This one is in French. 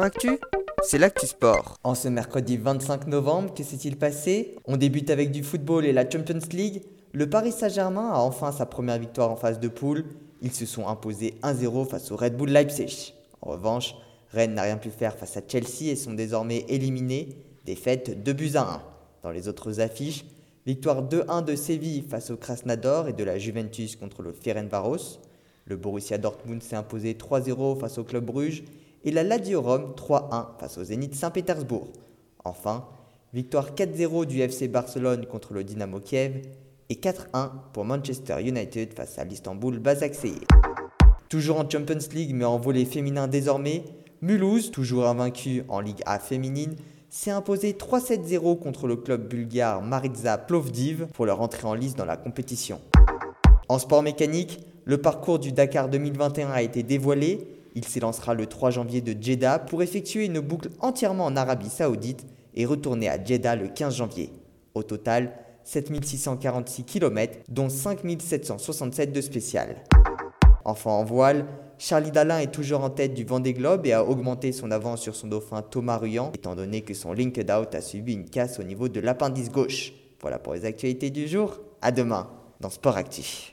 Actu, c'est l'actu sport. En ce mercredi 25 novembre, que s'est-il passé? On débute avec du football et la Champions League. Le Paris Saint-Germain a enfin sa première victoire en phase de poule. Ils se sont imposés 1-0 face au Red Bull Leipzig. En revanche, Rennes n'a rien pu faire face à Chelsea et sont désormais éliminés. Défaite 2 buts à 1. Dans les autres affiches, victoire 2-1 de Séville face au Krasnodar et de la Juventus contre le Ferencvaros. Le Borussia Dortmund s'est imposé 3-0 face au Club Bruges et la Lazio Rome 3-1 face au Zénith Saint-Pétersbourg. Enfin, victoire 4-0 du FC Barcelone contre le Dynamo Kiev et 4-1 pour Manchester United face à l'Istanbul Basaksehir. Toujours en Champions League mais en volet féminin désormais, Mulhouse, toujours invaincu en Ligue A féminine, s'est imposé 3-7-0 contre le club bulgare Maritza Plovdiv pour leur entrée en lice dans la compétition. En sport mécanique, le parcours du Dakar 2021 a été dévoilé. Il s'élancera le 3 janvier de Jeddah pour effectuer une boucle entièrement en Arabie Saoudite et retourner à Jeddah le 15 janvier. Au total, 7646 km, dont 5767 de spécial. Enfin en voile, Charlie Dalin est toujours en tête du Vendée Globe et a augmenté son avance sur son dauphin Thomas Ruyant, étant donné que son linked out a subi une casse au niveau de l'appendice gauche. Voilà pour les actualités du jour. À demain dans Sport Actif.